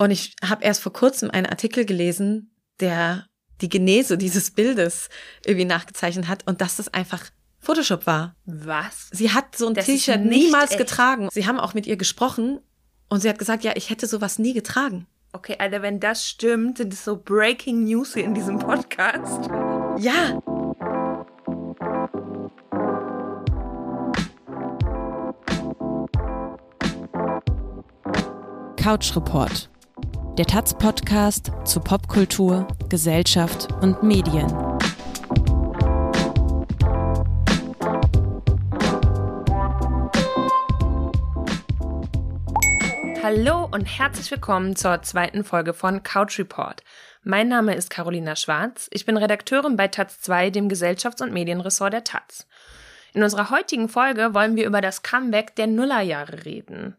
Und ich habe erst vor kurzem einen Artikel gelesen, der die Genese dieses Bildes irgendwie nachgezeichnet hat und dass das einfach Photoshop war. Was? Sie hat so ein T-Shirt niemals echt. getragen. Sie haben auch mit ihr gesprochen und sie hat gesagt, ja, ich hätte sowas nie getragen. Okay, Alter, wenn das stimmt, sind es so Breaking News hier in diesem Podcast. Ja. Couch Report der Taz-Podcast zu Popkultur, Gesellschaft und Medien. Hallo und herzlich willkommen zur zweiten Folge von Couch Report. Mein Name ist Carolina Schwarz. Ich bin Redakteurin bei Taz 2, dem Gesellschafts- und Medienressort der Taz. In unserer heutigen Folge wollen wir über das Comeback der Nullerjahre reden.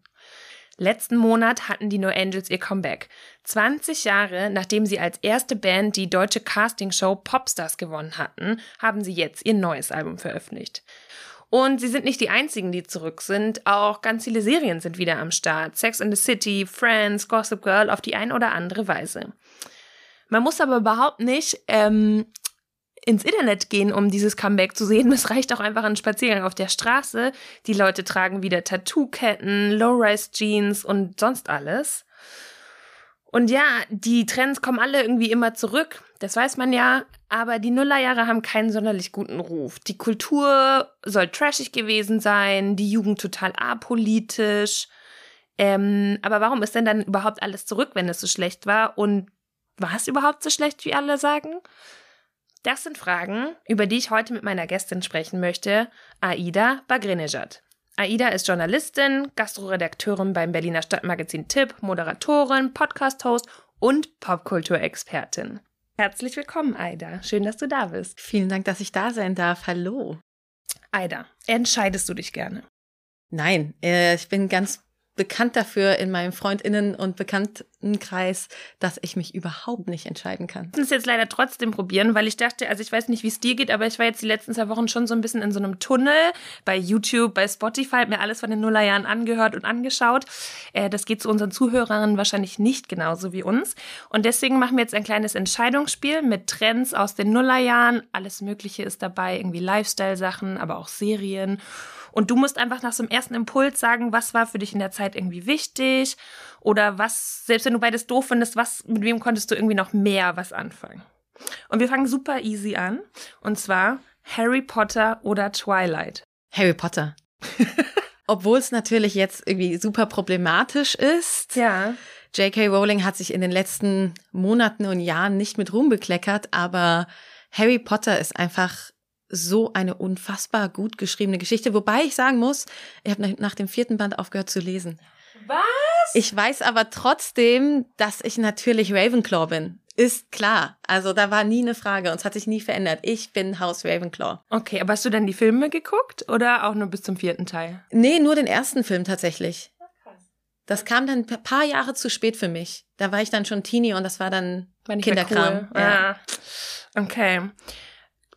Letzten Monat hatten die No Angels ihr Comeback. 20 Jahre nachdem sie als erste Band die deutsche Castingshow Popstars gewonnen hatten, haben sie jetzt ihr neues Album veröffentlicht. Und sie sind nicht die einzigen, die zurück sind. Auch ganz viele Serien sind wieder am Start. Sex in the City, Friends, Gossip Girl auf die ein oder andere Weise. Man muss aber überhaupt nicht ähm, ins Internet gehen, um dieses Comeback zu sehen. Es reicht auch einfach ein Spaziergang auf der Straße. Die Leute tragen wieder Tattoo-Ketten, Low-Rise-Jeans und sonst alles. Und ja, die Trends kommen alle irgendwie immer zurück. Das weiß man ja. Aber die Nullerjahre haben keinen sonderlich guten Ruf. Die Kultur soll trashig gewesen sein, die Jugend total apolitisch. Ähm, aber warum ist denn dann überhaupt alles zurück, wenn es so schlecht war? Und war es überhaupt so schlecht, wie alle sagen? Das sind Fragen, über die ich heute mit meiner Gästin sprechen möchte, Aida Bagrinejad. Aida ist Journalistin, Gastroredakteurin beim Berliner Stadtmagazin Tipp, Moderatorin, Podcast-Host und Popkulturexpertin. Herzlich willkommen, Aida. Schön, dass du da bist. Vielen Dank, dass ich da sein darf. Hallo. Aida, entscheidest du dich gerne? Nein, äh, ich bin ganz bekannt dafür in meinem Freundinnen- und Bekanntenkreis, dass ich mich überhaupt nicht entscheiden kann. Ich muss jetzt leider trotzdem probieren, weil ich dachte, also ich weiß nicht, wie es dir geht, aber ich war jetzt die letzten zwei Wochen schon so ein bisschen in so einem Tunnel bei YouTube, bei Spotify, hab mir alles von den Nullerjahren angehört und angeschaut. Äh, das geht zu unseren Zuhörern wahrscheinlich nicht genauso wie uns. Und deswegen machen wir jetzt ein kleines Entscheidungsspiel mit Trends aus den Nullerjahren. Alles Mögliche ist dabei, irgendwie Lifestyle-Sachen, aber auch Serien. Und du musst einfach nach so einem ersten Impuls sagen, was war für dich in der Zeit irgendwie wichtig oder was, selbst wenn du beides doof findest, was, mit wem konntest du irgendwie noch mehr was anfangen? Und wir fangen super easy an. Und zwar Harry Potter oder Twilight. Harry Potter. Obwohl es natürlich jetzt irgendwie super problematisch ist. Ja. J.K. Rowling hat sich in den letzten Monaten und Jahren nicht mit Ruhm bekleckert, aber Harry Potter ist einfach so eine unfassbar gut geschriebene Geschichte. Wobei ich sagen muss, ich habe nach dem vierten Band aufgehört zu lesen. Was? Ich weiß aber trotzdem, dass ich natürlich Ravenclaw bin. Ist klar. Also da war nie eine Frage und es hat sich nie verändert. Ich bin Haus Ravenclaw. Okay, aber hast du denn die Filme geguckt oder auch nur bis zum vierten Teil? Nee, nur den ersten Film tatsächlich. Das kam dann ein paar Jahre zu spät für mich. Da war ich dann schon Teenie und das war dann Kinderkram. Cool. Ja. Ah, okay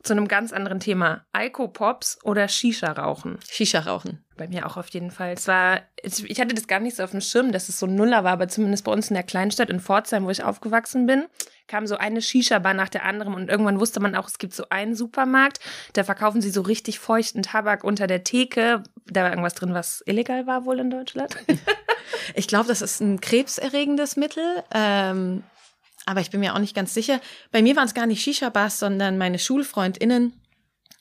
zu einem ganz anderen Thema. Alkopops oder Shisha rauchen? Shisha rauchen. Bei mir auch auf jeden Fall. Es war, ich hatte das gar nicht so auf dem Schirm, dass es so ein Nuller war, aber zumindest bei uns in der Kleinstadt in Pforzheim, wo ich aufgewachsen bin, kam so eine Shisha-Bar nach der anderen und irgendwann wusste man auch, es gibt so einen Supermarkt, da verkaufen sie so richtig feuchten Tabak unter der Theke. Da war irgendwas drin, was illegal war wohl in Deutschland. ich glaube, das ist ein krebserregendes Mittel. Ähm, aber ich bin mir auch nicht ganz sicher. Bei mir waren es gar nicht Shisha-Bars, sondern meine SchulfreundInnen.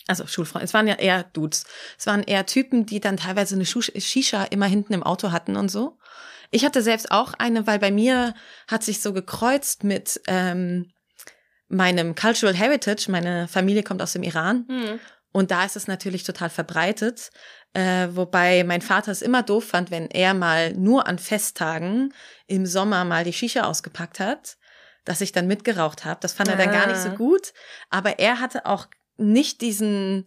Also Schulfreunde, es waren ja eher Dudes. Es waren eher Typen, die dann teilweise eine Shisha immer hinten im Auto hatten und so. Ich hatte selbst auch eine, weil bei mir hat sich so gekreuzt mit ähm, meinem Cultural Heritage. Meine Familie kommt aus dem Iran. Mhm. Und da ist es natürlich total verbreitet. Äh, wobei mein Vater es immer doof fand, wenn er mal nur an Festtagen im Sommer mal die Shisha ausgepackt hat dass ich dann mitgeraucht habe. Das fand er dann gar nicht so ah. gut. Aber er hatte auch nicht diesen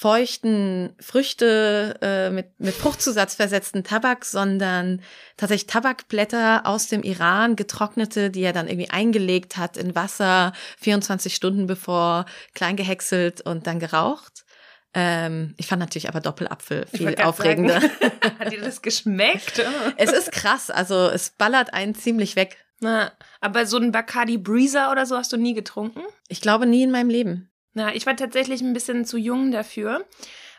feuchten Früchte äh, mit, mit Fruchtzusatz versetzten Tabak, sondern tatsächlich Tabakblätter aus dem Iran, getrocknete, die er dann irgendwie eingelegt hat in Wasser, 24 Stunden bevor klein gehäckselt und dann geraucht. Ähm, ich fand natürlich aber Doppelapfel viel aufregender. sagen, Hat dir das geschmeckt? es ist krass, also es ballert einen ziemlich weg. Na, aber so ein Bacardi Breezer oder so hast du nie getrunken? Ich glaube nie in meinem Leben. Na, ich war tatsächlich ein bisschen zu jung dafür,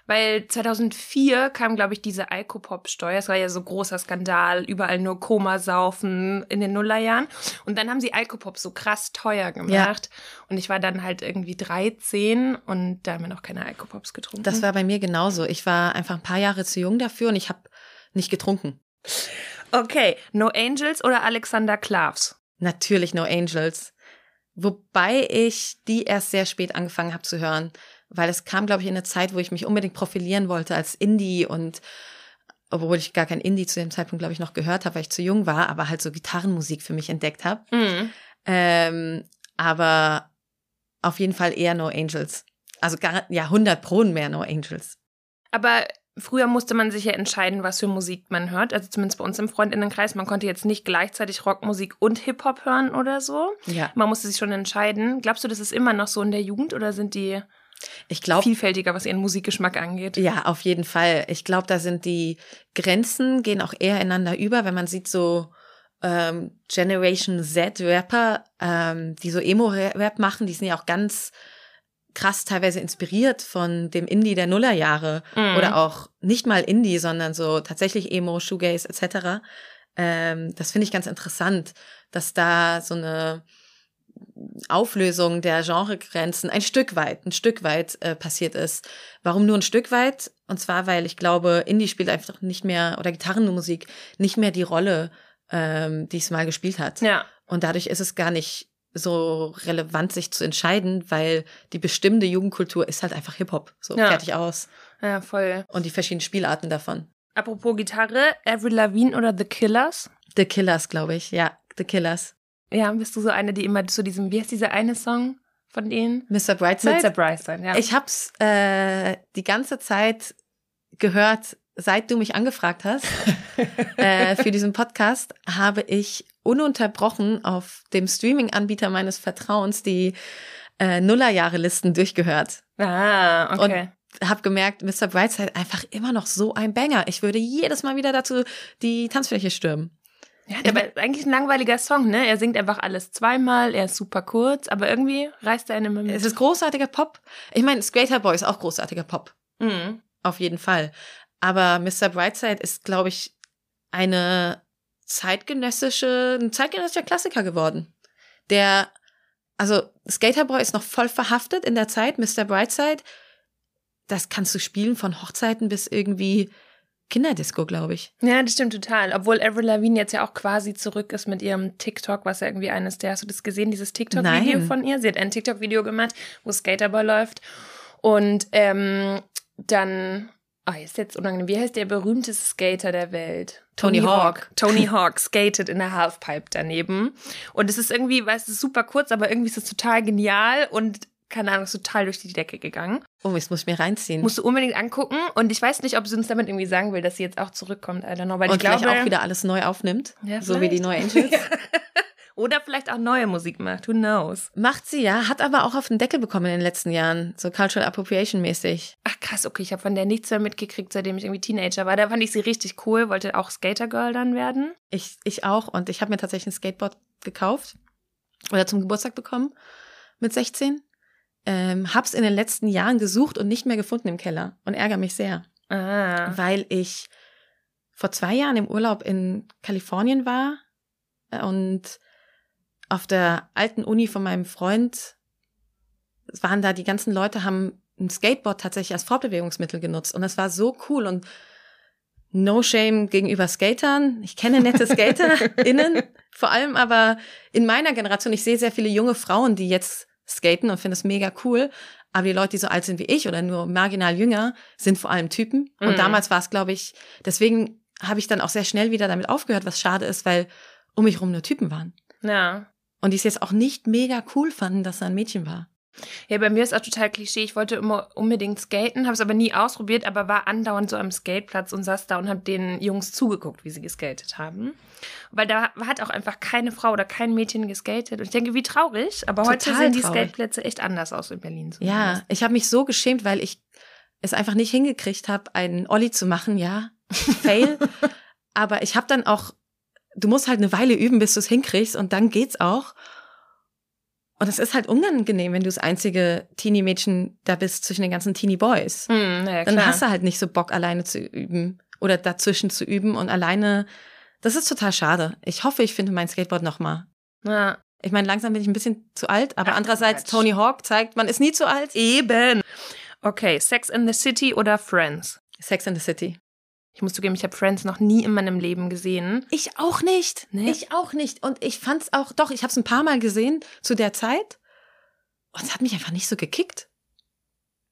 weil 2004 kam, glaube ich, diese Alkopop-Steuer. Es war ja so großer Skandal, überall nur Komasaufen in den Nullerjahren. Und dann haben sie Alkopop so krass teuer gemacht. Und ich war dann halt irgendwie 13 und da haben wir noch keine Alkopops getrunken. Das war bei mir genauso. Ich war einfach ein paar Jahre zu jung dafür und ich habe nicht getrunken. Okay, No Angels oder Alexander Klavs? Natürlich No Angels. Wobei ich die erst sehr spät angefangen habe zu hören, weil es kam, glaube ich, in eine Zeit, wo ich mich unbedingt profilieren wollte als Indie und obwohl ich gar kein Indie zu dem Zeitpunkt, glaube ich, noch gehört habe, weil ich zu jung war, aber halt so Gitarrenmusik für mich entdeckt habe. Mhm. Ähm, aber auf jeden Fall eher No Angels. Also gar, ja, 100 Pronen mehr No Angels. Aber früher musste man sich ja entscheiden, was für Musik man hört. Also zumindest bei uns im Freundinnenkreis. Man konnte jetzt nicht gleichzeitig Rockmusik und Hip-Hop hören oder so. Ja. Man musste sich schon entscheiden. Glaubst du, das ist immer noch so in der Jugend oder sind die Ich glaube, vielfältiger, was ihren Musikgeschmack angeht? Ja, auf jeden Fall. Ich glaube, da sind die Grenzen gehen auch eher ineinander über, wenn man sieht so ähm, Generation Z Rapper, ähm, die so Emo-Rap machen, die sind ja auch ganz krass teilweise inspiriert von dem Indie der Nullerjahre Mhm. oder auch nicht mal Indie, sondern so tatsächlich Emo, Shoegaze etc. Ähm, das finde ich ganz interessant, dass da so eine Auflösung der Genregrenzen ein Stück weit, ein Stück weit äh, passiert ist. Warum nur ein Stück weit? Und zwar, weil ich glaube, Indie spielt einfach nicht mehr oder Gitarrenmusik nicht mehr die Rolle, ähm, die es mal gespielt hat. Ja. Und dadurch ist es gar nicht so relevant, sich zu entscheiden, weil die bestimmte Jugendkultur ist halt einfach Hip-Hop. So Ja. fertig aus. Ja, voll. Und die verschiedenen Spielarten davon. Apropos Gitarre, Avril Lavigne oder The Killers? The Killers, glaube ich. Ja, The Killers. Ja, bist du so eine, die immer zu diesem, wie heißt dieser eine Song von denen? Mr. Brightside. Mr. Brightside, ja. Ich hab's äh, die ganze Zeit gehört, seit du mich angefragt hast äh, für diesen Podcast, habe ich ununterbrochen auf dem Streaming-Anbieter meines Vertrauens die äh, Nullerjahre-Listen durchgehört. ah, okay. Hab gemerkt, Mr. Brightside einfach immer noch so ein Banger. Ich würde jedes Mal wieder dazu die Tanzfläche stürmen. Ja, war eigentlich ein langweiliger Song, ne? Er singt einfach alles zweimal, er ist super kurz, aber irgendwie reißt er einen immer mit. Es ist großartiger Pop. Ich meine, Skater Boy ist auch großartiger Pop. Mhm. Auf jeden Fall. Aber Mr. Brightside ist, glaube ich, eine zeitgenössische, ein zeitgenössischer Klassiker geworden. Der, also Skaterboy ist noch voll verhaftet in der Zeit, Mr. Brightside. Das kannst du spielen von Hochzeiten bis irgendwie Kinderdisco, glaube ich. Ja, das stimmt total. Obwohl Avril Lavigne jetzt ja auch quasi zurück ist mit ihrem TikTok, was ja irgendwie eines der, hast du das gesehen, dieses TikTok-Video von ihr? Sie hat ein TikTok-Video gemacht, wo Skaterboy läuft. Und ähm, dann, ah, ist jetzt unangenehm, wie heißt der berühmteste Skater der Welt? Tony Hawk. Tony Hawk skated in der Halfpipe daneben. Und es ist irgendwie, es ist super kurz, aber irgendwie ist es total genial und keine Ahnung, ist total durch die Decke gegangen. Oh, jetzt muss ich mir reinziehen. Musst du unbedingt angucken. Und ich weiß nicht, ob sie uns damit irgendwie sagen will, dass sie jetzt auch zurückkommt. I don't know, weil und ich glaube, auch wieder alles neu aufnimmt. Ja, so wie die neue Angels. Oder vielleicht auch neue Musik macht. Who knows? Macht sie ja, hat aber auch auf den Deckel bekommen in den letzten Jahren. So Cultural Appropriation mäßig. Ach krass, okay, ich habe von der nichts mehr mitgekriegt, seitdem ich irgendwie Teenager war. Da fand ich sie richtig cool, wollte auch Skater Girl dann werden. Ich, ich auch. Und ich habe mir tatsächlich ein Skateboard gekauft oder zum Geburtstag bekommen mit 16. Ähm, hab's in den letzten Jahren gesucht und nicht mehr gefunden im Keller und ärgere mich sehr, Ah. weil ich vor zwei Jahren im Urlaub in Kalifornien war äh, und auf der alten Uni von meinem Freund waren da die ganzen Leute haben ein Skateboard tatsächlich als Fortbewegungsmittel genutzt und das war so cool und No shame gegenüber Skatern. Ich kenne nette SkaterInnen, vor allem aber in meiner Generation. Ich sehe sehr viele junge Frauen, die jetzt skaten und finde es mega cool. Aber die Leute, die so alt sind wie ich oder nur marginal jünger, sind vor allem Typen. Und Mhm. damals war es, glaube ich, deswegen habe ich dann auch sehr schnell wieder damit aufgehört, was schade ist, weil um mich rum nur Typen waren. Ja. Und die es jetzt auch nicht mega cool fanden, dass da ein Mädchen war. Ja, bei mir ist auch total Klischee. Ich wollte immer unbedingt skaten, habe es aber nie ausprobiert, aber war andauernd so am Skateplatz und saß da und habe den Jungs zugeguckt, wie sie geskatet haben. Weil da hat auch einfach keine Frau oder kein Mädchen geskatet. Und ich denke, wie traurig. Aber heute Total sehen die traurig. Skateplätze echt anders aus in Berlin. Ja, zumindest. ich habe mich so geschämt, weil ich es einfach nicht hingekriegt habe, einen Olli zu machen, ja, Fail. Aber ich habe dann auch, du musst halt eine Weile üben, bis du es hinkriegst und dann geht's auch. Und es ist halt unangenehm, wenn du das einzige Teenie-Mädchen da bist zwischen den ganzen Teenie-Boys. Hm, ja, Dann hast du halt nicht so Bock, alleine zu üben oder dazwischen zu üben und alleine. Das ist total schade. Ich hoffe, ich finde mein Skateboard nochmal. Ja. Ich meine, langsam bin ich ein bisschen zu alt, aber Ach, andererseits Quatsch. Tony Hawk zeigt, man ist nie zu alt. Eben. Okay, Sex in the City oder Friends? Sex in the City. Ich muss zugeben, ich habe Friends noch nie in meinem Leben gesehen. Ich auch nicht. Nee. Ich auch nicht. Und ich fand's auch, doch, ich habe es ein paar Mal gesehen zu der Zeit. Und es hat mich einfach nicht so gekickt.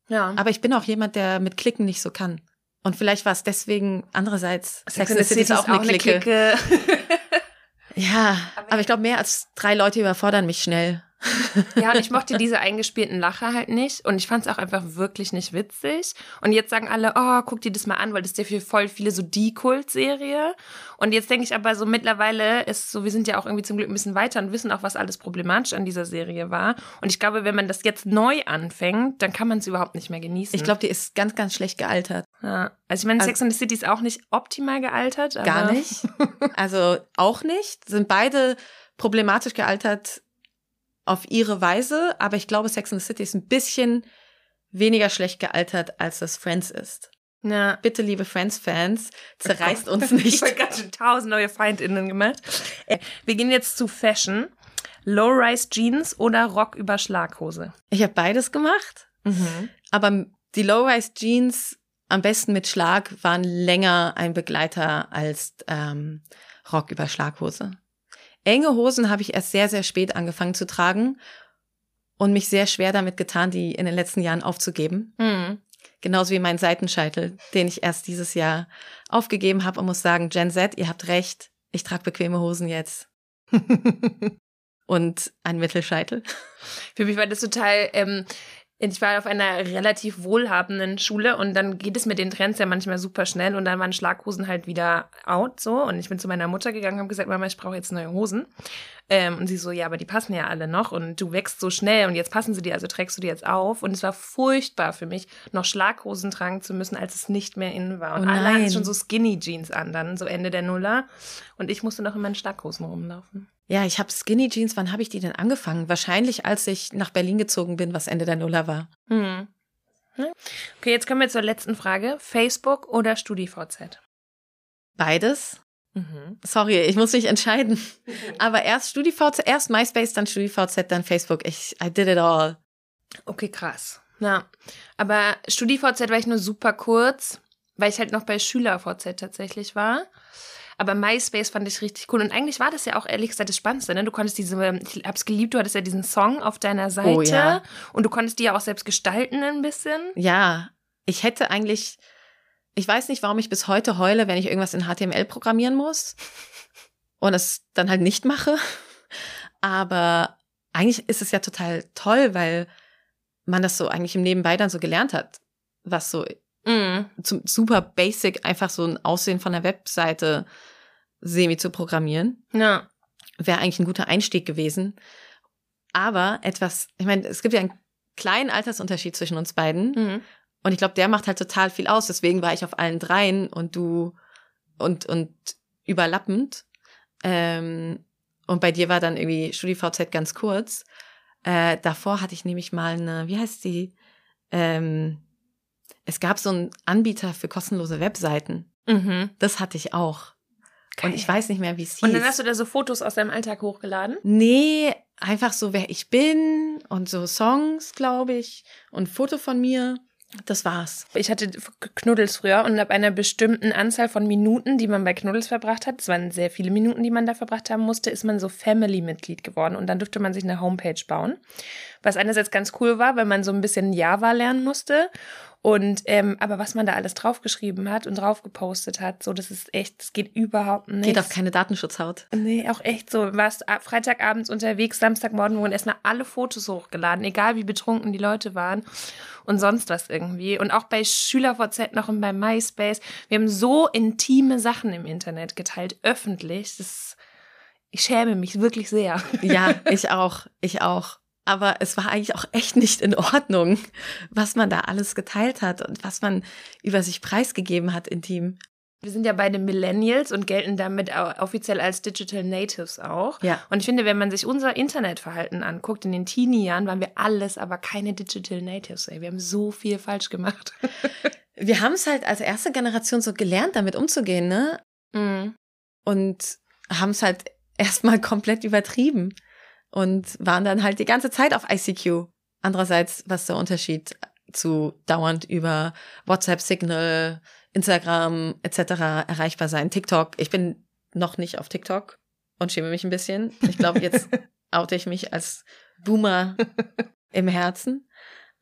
Ja. Aber ich bin auch jemand, der mit Klicken nicht so kann. Und vielleicht war es deswegen andererseits Sex in the City ist auch eine Clique. Ja, Aber- aber ich glaube, mehr als drei Leute überfordern mich schnell. Ja, und ich mochte diese eingespielten Lacher halt nicht. Und ich fand es auch einfach wirklich nicht witzig. Und jetzt sagen alle, oh, guck dir das mal an, weil das ist ja für voll viele so die Kult-Serie. Und jetzt denke ich aber so, mittlerweile ist so, wir sind ja auch irgendwie zum Glück ein bisschen weiter und wissen auch, was alles problematisch an dieser Serie war. Und ich glaube, wenn man das jetzt neu anfängt, dann kann man es überhaupt nicht mehr genießen. Ich glaube, die ist ganz, ganz schlecht gealtert. Ja. Also ich meine, Also- Sex and the City ist auch nicht optimal gealtert. Gar nicht. Also auch nicht. Sind beide problematisch gealtert auf ihre Weise, aber ich glaube, Sex in the City ist ein bisschen weniger schlecht gealtert, als das Friends ist. Ja. Bitte, liebe Friends-Fans, zerreißt uns Oh Ich nicht. habe ganz schön tausend neue FeindInnen gemacht. Äh, Wir gehen jetzt zu Fashion. Low-Rise Jeans oder Rock über Schlaghose? Ich habe beides gemacht, aber die Low-Rise Jeans am besten mit Schlag waren länger ein Begleiter als ähm, Rock über Schlaghose. Enge Hosen habe ich erst sehr, sehr spät angefangen zu tragen und mich sehr schwer damit getan, die in den letzten Jahren aufzugeben. Mhm. Genauso wie mein Seitenscheitel, den ich erst dieses Jahr aufgegeben habe und muss sagen, Gen Z, ihr habt recht, ich trage bequeme Hosen jetzt. Und ein Mittelscheitel. Für mich war das total. Ähm, ich war auf einer relativ wohlhabenden Schule und dann geht es mit den Trends ja manchmal super schnell und dann waren Schlaghosen halt wieder out so und ich bin zu meiner Mutter gegangen und habe gesagt, Mama, ich brauche jetzt neue Hosen. Ähm, und sie so, ja, aber die passen ja alle noch und du wächst so schnell und jetzt passen sie dir, also trägst du die jetzt auf und es war furchtbar für mich, noch Schlaghosen tragen zu müssen, als es nicht mehr in war. Und Oh alle hatten schon so Skinny Jeans an, dann so Ende der Nuller und ich musste noch in meinen Schlaghosen rumlaufen. Ja, ich habe Skinny Jeans, wann habe ich die denn angefangen? Wahrscheinlich, als ich nach Berlin gezogen bin, was Ende der Nuller war. Hm. Ne? Okay, jetzt kommen wir zur letzten Frage. Facebook oder StudiVZ? Beides. Mhm. Sorry, ich muss mich entscheiden. Aber erst StudiVZ, erst MySpace, dann StudiVZ, dann Facebook. Ich, I did it all. Okay, krass. Ja, aber StudiVZ war ich nur super kurz, weil ich halt noch bei SchülerVZ tatsächlich war. Aber MySpace fand ich richtig cool. Und eigentlich war das ja auch ehrlich gesagt das Spannendste. Ne? Du konntest diese, ich hab's geliebt, du hattest ja diesen Song auf deiner Seite. Oh, ja. Und du konntest die ja auch selbst gestalten ein bisschen. Ja, ich hätte eigentlich, ich weiß nicht, warum ich bis heute heule, wenn ich irgendwas in HTML programmieren muss und es dann halt nicht mache. Aber eigentlich ist es ja total toll, weil man das so eigentlich im Nebenbei dann so gelernt hat, was so zum super basic einfach so ein Aussehen von der Webseite semi zu programmieren. Ja. Wäre eigentlich ein guter Einstieg gewesen. Aber etwas, ich meine, es gibt ja einen kleinen Altersunterschied zwischen uns beiden. Mhm. Und ich glaube, der macht halt total viel aus. Deswegen war ich auf allen dreien und du und, und überlappend. Ähm, und bei dir war dann irgendwie StudiVZ ganz kurz. Äh, davor hatte ich nämlich mal eine, wie heißt die? Ähm, es gab so einen Anbieter für kostenlose Webseiten. Mhm. Das hatte ich auch. Und ich weiß nicht mehr, wie es hieß. Und dann hast du da so Fotos aus deinem Alltag hochgeladen? Nee, einfach so, wer ich bin und so Songs, glaube ich, und Foto von mir. Das war's. Ich hatte Knuddels früher und ab einer bestimmten Anzahl von Minuten, die man bei Knuddels verbracht hat, es waren sehr viele Minuten, die man da verbracht haben musste, ist man so Family-Mitglied geworden und dann durfte man sich eine Homepage bauen. Was einerseits ganz cool war, weil man so ein bisschen Java lernen musste. Und ähm, aber was man da alles draufgeschrieben hat und drauf gepostet hat, so das ist echt, das geht überhaupt nicht. Geht auf keine Datenschutzhaut. Nee, auch echt so. Warst Freitagabends unterwegs, Samstagmorgen wurden erstmal alle Fotos hochgeladen, egal wie betrunken die Leute waren und sonst was irgendwie. Und auch bei SchülerVZ noch und bei MySpace. Wir haben so intime Sachen im Internet geteilt, öffentlich. Das, ich schäme mich wirklich sehr. Ja, ich auch. Ich auch. Aber es war eigentlich auch echt nicht in Ordnung, was man da alles geteilt hat und was man über sich preisgegeben hat intim. Wir sind ja beide Millennials und gelten damit offiziell als Digital Natives auch. Ja. Und ich finde, wenn man sich unser Internetverhalten anguckt, in den Teenie-Jahren waren wir alles, aber keine Digital Natives. Ey. Wir haben so viel falsch gemacht. Wir haben es halt als erste Generation so gelernt, damit umzugehen, ne? Mhm. Und haben es halt erstmal komplett übertrieben und waren dann halt die ganze Zeit auf ICQ. Andererseits, was der Unterschied zu dauernd über WhatsApp, Signal, Instagram etc. erreichbar sein. TikTok. Ich bin noch nicht auf TikTok und schäme mich ein bisschen. Ich glaube, jetzt oute ich mich als Boomer im Herzen.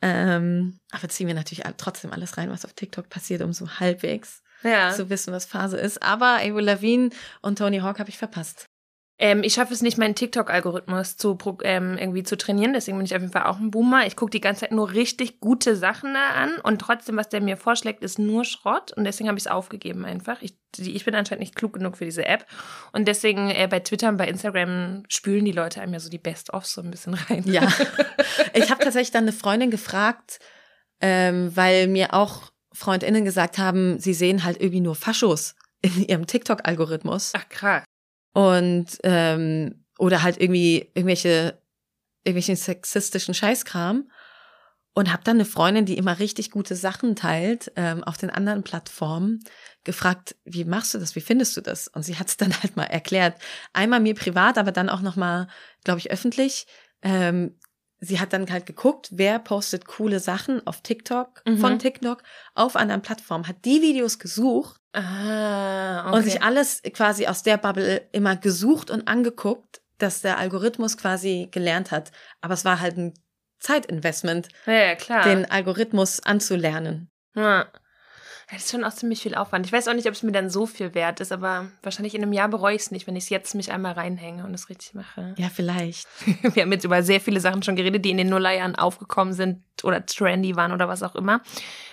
Ähm, aber ziehen wir natürlich trotzdem alles rein, was auf TikTok passiert, um so halbwegs ja. zu wissen, was Phase ist. Aber Avril Lavigne und Tony Hawk habe ich verpasst. Ähm, ich schaffe es nicht, meinen TikTok-Algorithmus zu ähm, irgendwie zu trainieren. Deswegen bin ich auf jeden Fall auch ein Boomer. Ich gucke die ganze Zeit nur richtig gute Sachen da an und trotzdem, was der mir vorschlägt, ist nur Schrott und deswegen habe ich es aufgegeben einfach. Ich, ich bin anscheinend nicht klug genug für diese App und deswegen äh, bei Twitter und bei Instagram spülen die Leute einem ja so die Best-ofs so ein bisschen rein. Ja, ich habe tatsächlich dann eine Freundin gefragt, ähm, weil mir auch Freundinnen gesagt haben, sie sehen halt irgendwie nur Faschos in ihrem TikTok-Algorithmus. Ach krass und ähm, oder halt irgendwie irgendwelche irgendwelchen sexistischen Scheißkram und habe dann eine Freundin, die immer richtig gute Sachen teilt ähm, auf den anderen Plattformen, gefragt, wie machst du das, wie findest du das? Und sie hat es dann halt mal erklärt, einmal mir privat, aber dann auch noch mal, glaube ich, öffentlich. Ähm, sie hat dann halt geguckt, wer postet coole Sachen auf TikTok, mhm. von TikTok auf anderen Plattformen, hat die Videos gesucht Ah, okay. Und sich alles quasi aus der Bubble immer gesucht und angeguckt, dass der Algorithmus quasi gelernt hat. Aber es war halt ein Zeitinvestment, ja, ja, klar. den Algorithmus anzulernen. Ja. Das ist schon auch ziemlich viel Aufwand. Ich weiß auch nicht, ob es mir dann so viel wert ist, aber wahrscheinlich in einem Jahr bereue ich es nicht, wenn ich es jetzt mich einmal reinhänge und es richtig mache. Ja, vielleicht. Wir haben jetzt über sehr viele Sachen schon geredet, die in den Nullerjahren aufgekommen sind oder trendy waren oder was auch immer.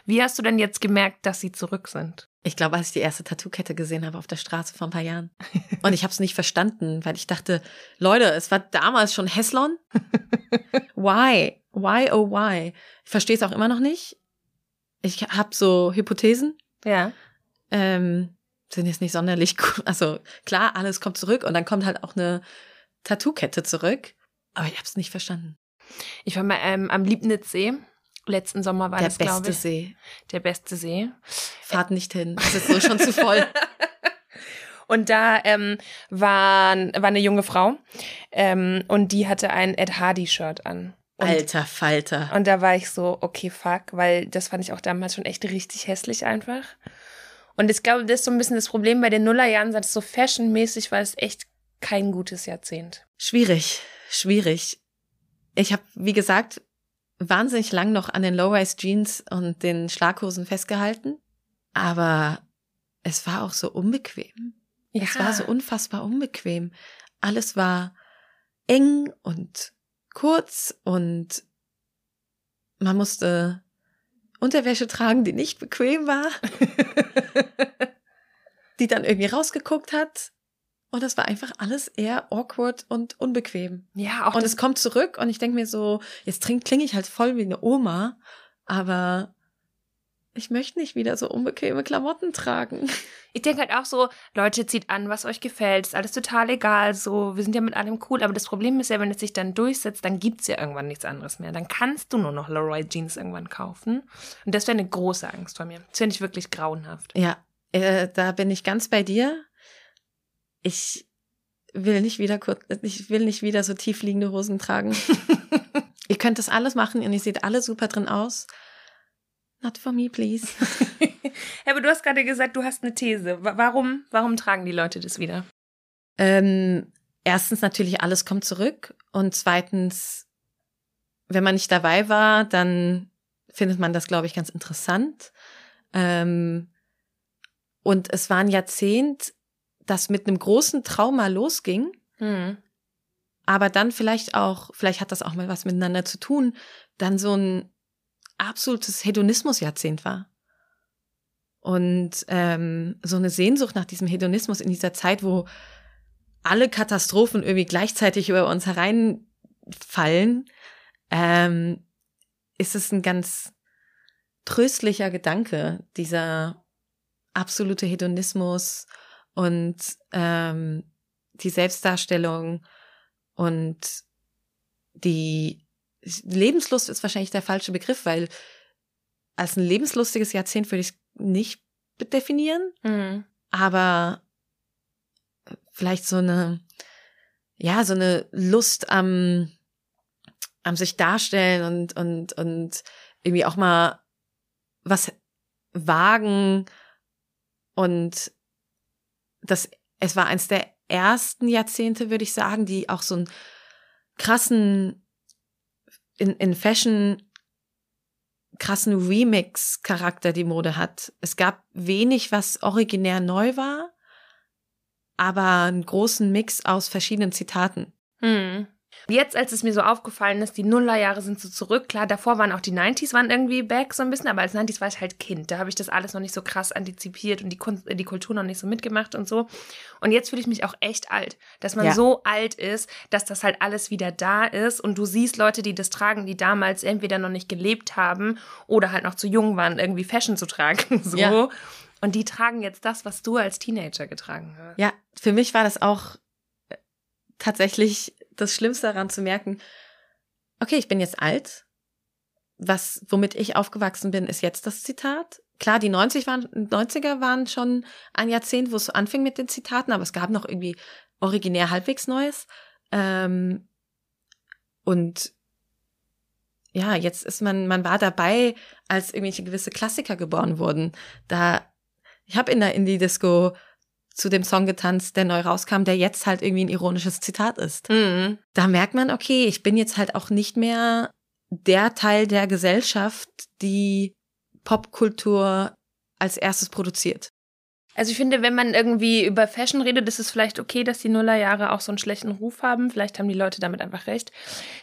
Wie hast du denn jetzt gemerkt, dass sie zurück sind? Ich glaube, als ich die erste Tattoo-Kette gesehen habe auf der Straße vor ein paar Jahren. Und ich habe es nicht verstanden, weil ich dachte, Leute, es war damals schon Heslon. Why? Why, oh why? Ich verstehe es auch immer noch nicht ich habe so Hypothesen. Ja. Ähm, sind jetzt nicht sonderlich gut. Also klar, alles kommt zurück und dann kommt halt auch eine Tattoo-Kette zurück. Aber ich habe es nicht verstanden. Ich war mal ähm, am Liebnitzsee. Letzten Sommer war Der das, glaube ich. Der beste See. Der beste See. Fahrt nicht hin. Das ist so schon zu voll. Und da ähm, war, war eine junge Frau ähm, und die hatte ein Ed Hardy-Shirt an. Und, Alter Falter. Und da war ich so, okay, fuck, weil das fand ich auch damals schon echt richtig hässlich einfach. Und ich glaube, das ist so ein bisschen das Problem bei den Nullerjahren, dass so fashionmäßig war es echt kein gutes Jahrzehnt. Schwierig, schwierig. Ich habe, wie gesagt, wahnsinnig lang noch an den Low-Rise-Jeans und den Schlaghosen festgehalten. Aber es war auch so unbequem. Ja. Es war so unfassbar unbequem. Alles war eng und kurz und man musste Unterwäsche tragen, die nicht bequem war, die dann irgendwie rausgeguckt hat. Und das war einfach alles eher awkward und unbequem. Ja, auch. Und es kommt zurück und ich denke mir so, jetzt klinge ich halt voll wie eine Oma, aber ich möchte nicht wieder so unbequeme Klamotten tragen. Ich denke halt auch so, Leute, zieht an, was euch gefällt. Ist alles total egal. So, wir sind ja mit allem cool. Aber das Problem ist ja, wenn es sich dann durchsetzt, dann gibt's ja irgendwann nichts anderes mehr. Dann kannst du nur noch Leroy Jeans irgendwann kaufen. Und das wäre eine große Angst von mir. Das finde ich wirklich grauenhaft. Ja, äh, da bin ich ganz bei dir. Ich will nicht wieder kurz, ich will nicht wieder so tiefliegende Hosen tragen. ihr könnt das alles machen und ihr seht alle super drin aus. Not for me, please. aber du hast gerade gesagt, du hast eine These. Warum, warum tragen die Leute das wieder? Ähm, erstens natürlich, alles kommt zurück. Und zweitens, wenn man nicht dabei war, dann findet man das, glaube ich, ganz interessant. Ähm, und es war ein Jahrzehnt, das mit einem großen Trauma losging. Hm. Aber dann vielleicht auch, vielleicht hat das auch mal was miteinander zu tun, dann so ein absolutes Hedonismusjahrzehnt war. Und ähm, so eine Sehnsucht nach diesem Hedonismus in dieser Zeit, wo alle Katastrophen irgendwie gleichzeitig über uns hereinfallen, ähm, ist es ein ganz tröstlicher Gedanke, dieser absolute Hedonismus und ähm, die Selbstdarstellung und die Lebenslust ist wahrscheinlich der falsche Begriff, weil als ein lebenslustiges Jahrzehnt würde ich es nicht definieren, Mhm. aber vielleicht so eine, ja, so eine Lust am, am sich darstellen und, und, und irgendwie auch mal was wagen und das, es war eins der ersten Jahrzehnte, würde ich sagen, die auch so einen krassen, in, in Fashion krassen Remix-Charakter die Mode hat. Es gab wenig, was originär neu war, aber einen großen Mix aus verschiedenen Zitaten. Hm. Jetzt, als es mir so aufgefallen ist, die Nullerjahre sind so zurück. Klar, davor waren auch die 90s waren irgendwie back so ein bisschen, aber als 90s war ich halt Kind. Da habe ich das alles noch nicht so krass antizipiert und die, Kunst, äh, die Kultur noch nicht so mitgemacht und so. Und jetzt fühle ich mich auch echt alt, dass man Ja. so alt ist, dass das halt alles wieder da ist und du siehst Leute, die das tragen, die damals entweder noch nicht gelebt haben oder halt noch zu jung waren, irgendwie Fashion zu tragen. So. Ja. Und die tragen jetzt das, was du als Teenager getragen hast. Ja, für mich war das auch äh, tatsächlich das Schlimmste daran zu merken, okay, ich bin jetzt alt. Was, womit ich aufgewachsen bin, ist jetzt das Zitat. Klar, die 90 waren, 90er waren schon ein Jahrzehnt, wo es anfing mit den Zitaten, aber es gab noch irgendwie originär halbwegs Neues. Ähm, und ja, jetzt ist man, man war dabei, als irgendwelche gewisse Klassiker geboren wurden. Da, ich habe in der Indie-Disco zu dem Song getanzt, der neu rauskam, der jetzt halt irgendwie ein ironisches Zitat ist. Mhm. Da merkt man, okay, ich bin jetzt halt auch nicht mehr der Teil der Gesellschaft, die Popkultur als erstes produziert. Also ich finde, wenn man irgendwie über Fashion redet, ist es vielleicht okay, dass die Nullerjahre auch so einen schlechten Ruf haben. Vielleicht haben die Leute damit einfach recht.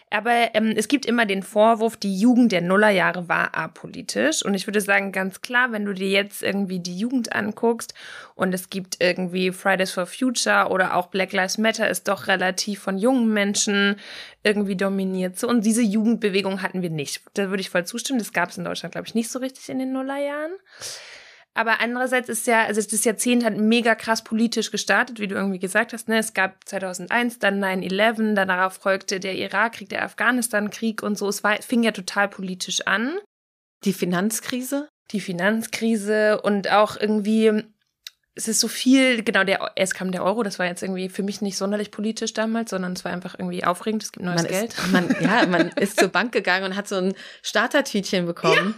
Aber ähm, es gibt immer den Vorwurf, die Jugend der Nullerjahre war apolitisch. Und ich würde sagen, ganz klar, wenn du dir jetzt irgendwie die Jugend anguckst und es gibt irgendwie Fridays for Future oder auch Black Lives Matter ist doch relativ von jungen Menschen irgendwie dominiert. So, und diese Jugendbewegung hatten wir nicht. Da würde ich voll zustimmen. Das gab es in Deutschland, glaube ich, nicht so richtig in den Nullerjahren. Aber andererseits ist ja, also das Jahrzehnt hat mega krass politisch gestartet, wie du irgendwie gesagt hast. Ne? Es gab 2001 dann 9-11, dann darauf folgte der Irakkrieg, der Afghanistan-Krieg und so. Es war, fing ja total politisch an. Die Finanzkrise? Die Finanzkrise und auch irgendwie, es ist so viel, genau, der, es kam der Euro, das war jetzt irgendwie für mich nicht sonderlich politisch damals, sondern es war einfach irgendwie aufregend, es gibt neues Man Geld. ist, man, ja, man ist zur Bank gegangen und hat so ein Startertütchen bekommen.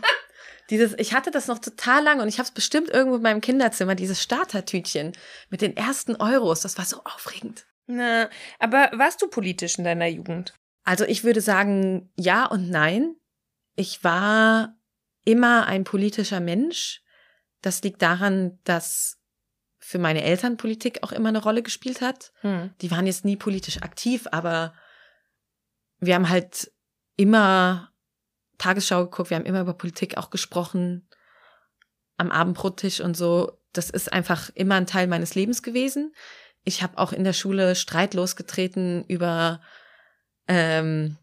Dieses, ich hatte das noch total lange und ich habe es bestimmt irgendwo in meinem Kinderzimmer, dieses Startertütchen mit den ersten Euros. Das war so aufregend. Na, aber warst du politisch in deiner Jugend? Also ich würde sagen, ja und nein. Ich war immer ein politischer Mensch. Das liegt daran, dass für meine Eltern Politik auch immer eine Rolle gespielt hat. Hm. Die waren jetzt nie politisch aktiv, aber wir haben halt immer Tagesschau geguckt, wir haben immer über Politik auch gesprochen, am Abendbrottisch und so. Das ist einfach immer ein Teil meines Lebens gewesen. Ich habe auch in der Schule Streit losgetreten über ähm,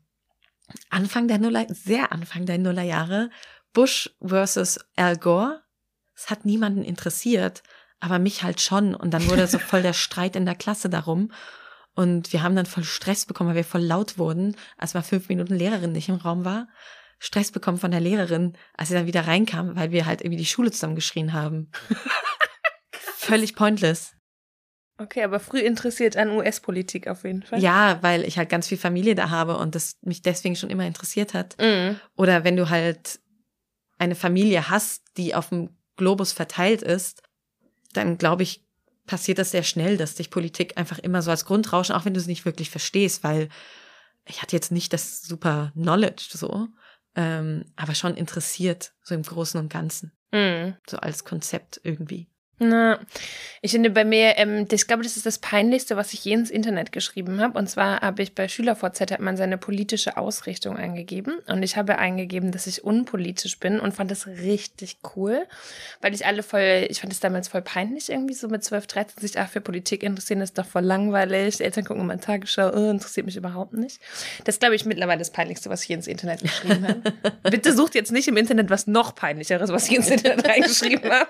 Anfang der Nuller, sehr Anfang der Nullerjahre, Bush versus Al Gore. Es hat niemanden interessiert, aber mich halt schon. Und dann wurde so voll der Streit in der Klasse darum. Und wir haben dann voll Stress bekommen, weil wir voll laut wurden, als mal fünf Minuten Lehrerin nicht im Raum war. Stress bekommen von der Lehrerin, als sie dann wieder reinkam, weil wir halt irgendwie die Schule zusammen geschrien haben. Völlig pointless. Okay, aber früh interessiert an US-Politik auf jeden Fall. Ja, weil ich halt ganz viel Familie da habe und das mich deswegen schon immer interessiert hat. Mhm. Oder wenn du halt eine Familie hast, die auf dem Globus verteilt ist, dann glaube ich, passiert das sehr schnell, dass dich Politik einfach immer so als Grundrauschen, auch wenn du es nicht wirklich verstehst, weil ich hatte jetzt nicht das super Knowledge so, ähm, aber schon interessiert, so im Großen und Ganzen, Mhm. so als Konzept irgendwie. Na, ich finde bei mir, ähm, ich glaube, das ist das Peinlichste, was ich je ins Internet geschrieben habe. Und zwar habe ich bei SchülerVZ hat man seine politische Ausrichtung eingegeben. Und ich habe eingegeben, dass ich unpolitisch bin und fand das richtig cool, weil ich alle voll, ich fand es damals voll peinlich irgendwie, so mit 12, 13 sich ach, für Politik interessieren, ist doch voll langweilig. Die Eltern gucken immer Tagesschau, oh, interessiert mich überhaupt nicht. Das glaube ich mittlerweile das Peinlichste, was ich je ins Internet geschrieben habe. Bitte sucht jetzt nicht im Internet was noch peinlicheres, was ich ins Internet reingeschrieben habe.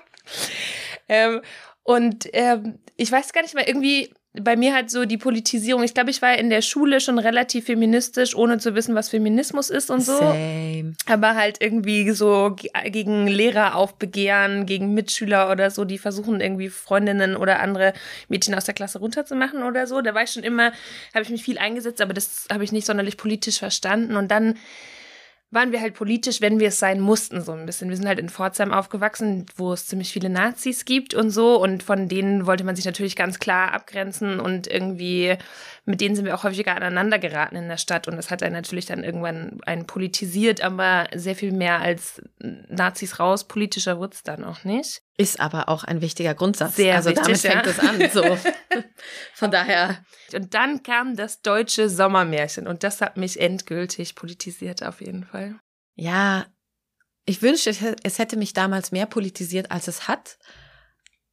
Ähm, und ähm, ich weiß gar nicht mal, irgendwie bei mir halt so die Politisierung. Ich glaube, ich war in der Schule schon relativ feministisch, ohne zu wissen, was Feminismus ist und so. Same. Aber halt irgendwie so gegen Lehrer aufbegehren, gegen Mitschüler oder so, die versuchen irgendwie Freundinnen oder andere Mädchen aus der Klasse runterzumachen oder so. Da war ich schon immer, habe ich mich viel eingesetzt, aber das habe ich nicht sonderlich politisch verstanden. Und dann waren wir halt politisch, wenn wir es sein mussten, so ein bisschen. Wir sind halt in Pforzheim aufgewachsen, wo es ziemlich viele Nazis gibt und so. Und von denen wollte man sich natürlich ganz klar abgrenzen und irgendwie, mit denen sind wir auch häufiger aneinander geraten in der Stadt. Und das hat dann natürlich dann irgendwann einen politisiert, aber sehr viel mehr als Nazis raus. Politischer wurde es dann auch nicht. Ist aber auch ein wichtiger Grundsatz. Sehr also wichtig, damit fängt ja. es an. So. Von daher. Und dann kam das deutsche Sommermärchen und das hat mich endgültig politisiert auf jeden Fall. Ja, ich wünschte, es hätte mich damals mehr politisiert, als es hat.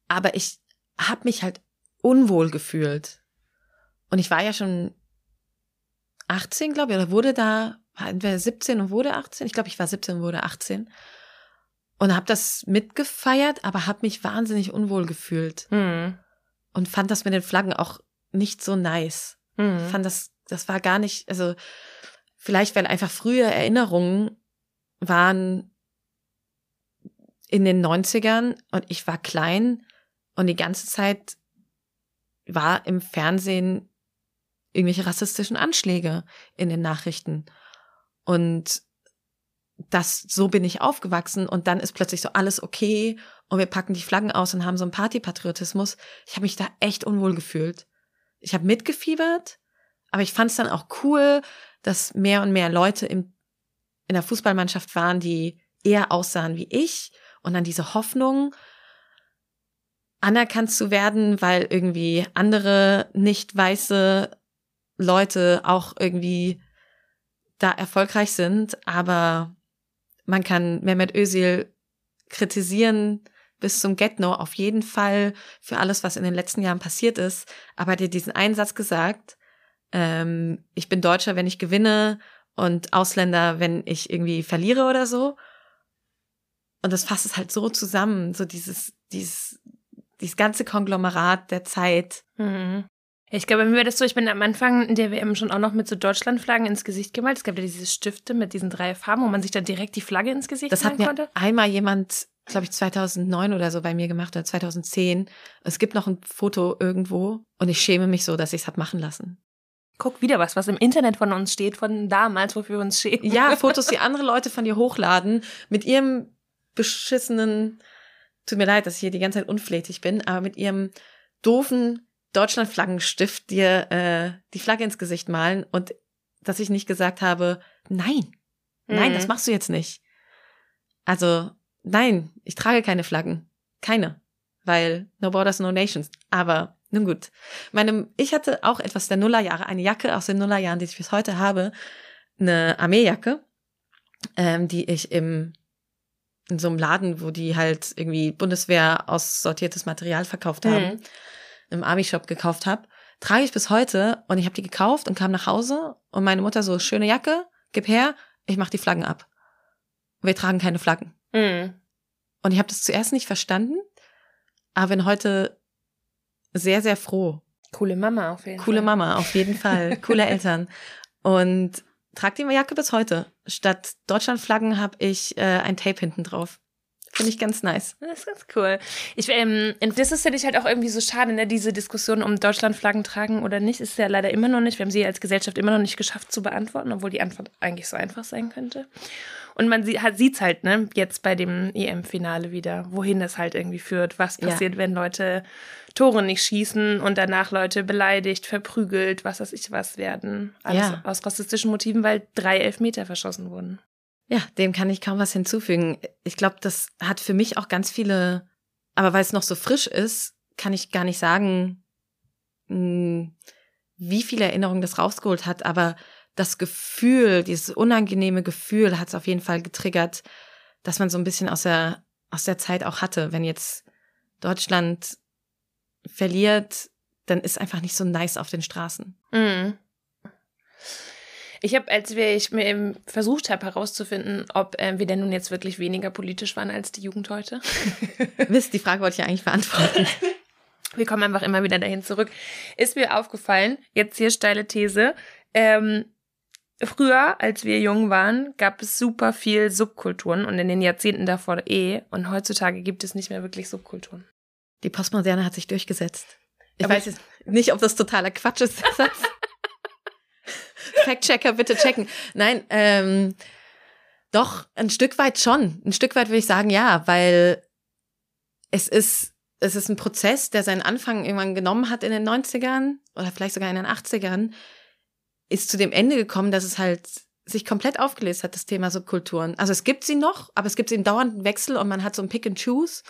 Aber ich habe mich halt unwohl gefühlt. Und ich war ja schon 18, glaube ich, oder wurde da, war entweder 17 und wurde 18. Ich glaube, ich war 17 und wurde 18. Und habe das mitgefeiert, aber habe mich wahnsinnig unwohl gefühlt. Hm. Und fand das mit den Flaggen auch nicht so nice. Hm. fand das, das war gar nicht, also vielleicht, weil einfach frühe Erinnerungen waren in den 90ern und ich war klein und die ganze Zeit war im Fernsehen irgendwelche rassistischen Anschläge in den Nachrichten. Und das, so bin ich aufgewachsen und dann ist plötzlich so alles okay und wir packen die Flaggen aus und haben so einen Partypatriotismus. Ich habe mich da echt unwohl gefühlt. Ich habe mitgefiebert, aber ich fand es dann auch cool, dass mehr und mehr Leute im, in der Fußballmannschaft waren, die eher aussahen wie ich und dann diese Hoffnung, anerkannt zu werden, weil irgendwie andere nicht weiße Leute auch irgendwie da erfolgreich sind, aber man kann Mehmet Özil kritisieren bis zum Get-No auf jeden Fall für alles, was in den letzten Jahren passiert ist, aber hat dir diesen einen Satz gesagt, ähm, ich bin Deutscher, wenn ich gewinne und Ausländer, wenn ich irgendwie verliere oder so. Und das fasst es halt so zusammen, so dieses, dieses, dieses ganze Konglomerat der Zeit. Mhm. Ich glaube, bei mir war das so, ich bin am Anfang der WM schon auch noch mit so Deutschlandflaggen ins Gesicht gemalt. Es gab ja diese Stifte mit diesen drei Farben, wo man sich dann direkt die Flagge ins Gesicht Das hat mir konnte. einmal jemand, glaube ich, 2009 oder so bei mir gemacht oder 2010. Es gibt noch ein Foto irgendwo und ich schäme mich so, dass ich es hab machen lassen. Guck wieder was, was im Internet von uns steht, von damals, wofür wir uns schämen. Ja, Fotos, die andere Leute von dir hochladen, mit ihrem beschissenen, tut mir leid, dass ich hier die ganze Zeit unflätig bin, aber mit ihrem doofen Deutschlandflaggenstift dir äh, die Flagge ins Gesicht malen und dass ich nicht gesagt habe, nein, nein, Mhm. das machst du jetzt nicht. Also, nein, ich trage keine Flaggen. Keine. Weil no borders, no nations. Aber nun gut. Meine, ich hatte auch etwas der Nullerjahre, eine Jacke aus den Nullerjahren, die ich bis heute habe, eine Armeejacke, ähm, die ich im in so einem Laden, wo die halt irgendwie Bundeswehr aussortiertes Material verkauft haben, Mhm. Im Army-Shop gekauft habe, trage ich bis heute und ich habe die gekauft und kam nach Hause und meine Mutter so, schöne Jacke, gib her, ich mach die Flaggen ab. Wir tragen keine Flaggen. Mhm. Und ich habe das zuerst nicht verstanden, aber bin heute sehr, sehr froh. Coole Mama auf jeden Coole Fall. Mama, auf jeden Fall. Coole Eltern. Und trag die Jacke bis heute. Statt Deutschlandflaggen habe ich äh, ein Tape hinten drauf. Finde ich ganz nice. Das ist ganz cool. Ich, ähm, das ist ja halt auch irgendwie so schade, ne? Diese Diskussion um Deutschlandflaggen tragen oder nicht, ist ja leider immer noch nicht. Wir haben sie als Gesellschaft immer noch nicht geschafft zu beantworten, obwohl die Antwort eigentlich so einfach sein könnte. Und man sie, hat, sieht's halt, ne, jetzt bei dem EM-Finale wieder, wohin das halt irgendwie führt. Was Ja. passiert, wenn Leute Tore nicht schießen und danach Leute beleidigt, verprügelt, was weiß ich was werden. Alles Ja. aus rassistischen Motiven, weil drei Elfmeter verschossen wurden. Ja, dem kann ich kaum was hinzufügen. Ich glaube, das hat für mich auch ganz viele aber weil es noch so frisch ist, kann ich gar nicht sagen, hm, wie viele Erinnerungen das rausgeholt hat, aber das Gefühl, dieses unangenehme Gefühl hat es auf jeden Fall getriggert, dass man so ein bisschen aus der, aus der Zeit auch hatte. Wenn jetzt Deutschland verliert, dann ist einfach nicht so nice auf den Straßen. Mhm. Ich habe, als wir, ich mir eben versucht habe herauszufinden, ob äh, wir denn nun jetzt wirklich weniger politisch waren als die Jugend heute. Wisst, die Frage wollte ich ja eigentlich beantworten. Wir kommen einfach immer wieder dahin zurück. Ist mir aufgefallen, jetzt hier steile These, ähm, früher, als wir jung waren, gab es super viel Subkulturen und in den Jahrzehnten davor eh. Und heutzutage gibt es nicht mehr wirklich Subkulturen. Die Postmoderne hat sich durchgesetzt. Ich Aber weiß jetzt nicht, ob das totaler Quatsch ist. Fact-Checker bitte checken. Nein, ähm, doch, ein Stück weit schon. Ein Stück weit würde ich sagen, ja, weil es ist, es ist ein Prozess, der seinen Anfang irgendwann genommen hat in den 90ern oder vielleicht sogar in den 80ern, ist zu dem Ende gekommen, dass es halt sich komplett aufgelöst hat, das Thema Subkulturen. Also es gibt sie noch, aber es gibt sie im dauernden Wechsel und man hat so ein Pick and Choose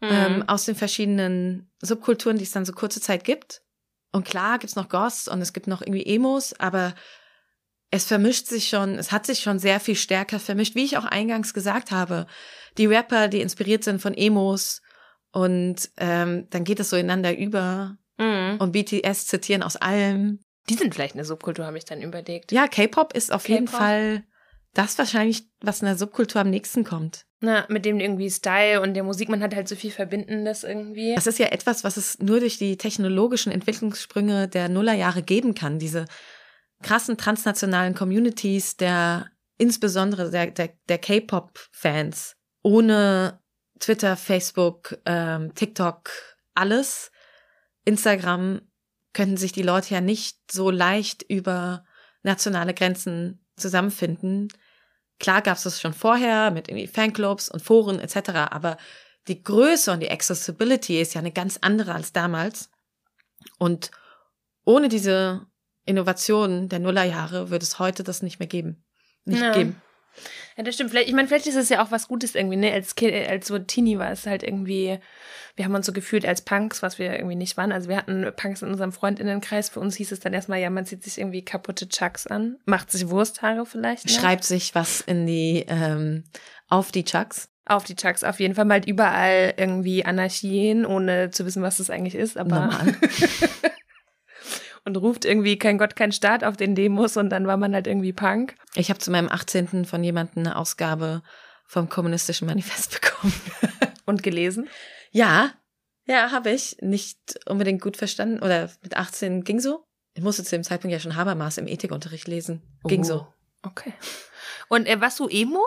mhm. ähm, aus den verschiedenen Subkulturen, die es dann so kurze Zeit gibt. Und klar gibt's noch Goths und es gibt noch irgendwie Emos, aber es vermischt sich schon, es hat sich schon sehr viel stärker vermischt, wie ich auch eingangs gesagt habe. Die Rapper, die inspiriert sind von Emos und ähm, dann geht es so ineinander über. Mhm. Und BTS zitieren aus allem. Die sind vielleicht eine Subkultur, habe ich dann überlegt. Ja, K-Pop ist auf jeden Fall das wahrscheinlich, was in der Subkultur am nächsten kommt. Na, mit dem irgendwie Style und der Musik, man hat halt so viel Verbindendes irgendwie. Das ist ja etwas, was es nur durch die technologischen Entwicklungssprünge der Nullerjahre geben kann. Diese krassen transnationalen Communities der, insbesondere der, der, der K-Pop-Fans. Ohne Twitter, Facebook, ähm, TikTok, alles. Instagram könnten sich die Leute ja nicht so leicht über nationale Grenzen zusammenfinden. Klar gab es das schon vorher mit irgendwie Fanclubs und Foren etc., aber die Größe und die Accessibility ist ja eine ganz andere als damals. Und ohne diese Innovationen der Nullerjahre würde es heute das nicht mehr geben. Nicht ja. geben. Ja, das stimmt. Vielleicht, ich meine, vielleicht ist es ja auch was Gutes irgendwie, ne? Als kind, als so Teenie war es halt irgendwie, wir haben uns so gefühlt als Punks, was wir irgendwie nicht waren. Also wir hatten Punks in unserem Freundinnenkreis. Für uns hieß es dann erstmal, ja, man zieht sich irgendwie kaputte Chucks an, macht sich Wursthaare vielleicht. Ne? Schreibt sich was in die, ähm, auf die Chucks. Auf die Chucks auf jeden Fall mal überall irgendwie Anarchien, ohne zu wissen, was das eigentlich ist. Aber Normal. und ruft irgendwie kein Gott, kein Staat auf den Demos und dann war man halt irgendwie Punk. Ich habe zu meinem 18. von jemandem eine Ausgabe vom Kommunistischen Manifest bekommen. und gelesen? Ja, ja, habe ich. Nicht unbedingt gut verstanden oder mit 18 ging so. Ich musste zu dem Zeitpunkt ja schon Habermas im Ethikunterricht lesen. Ging oh, so. Okay. Und äh, warst du Emo?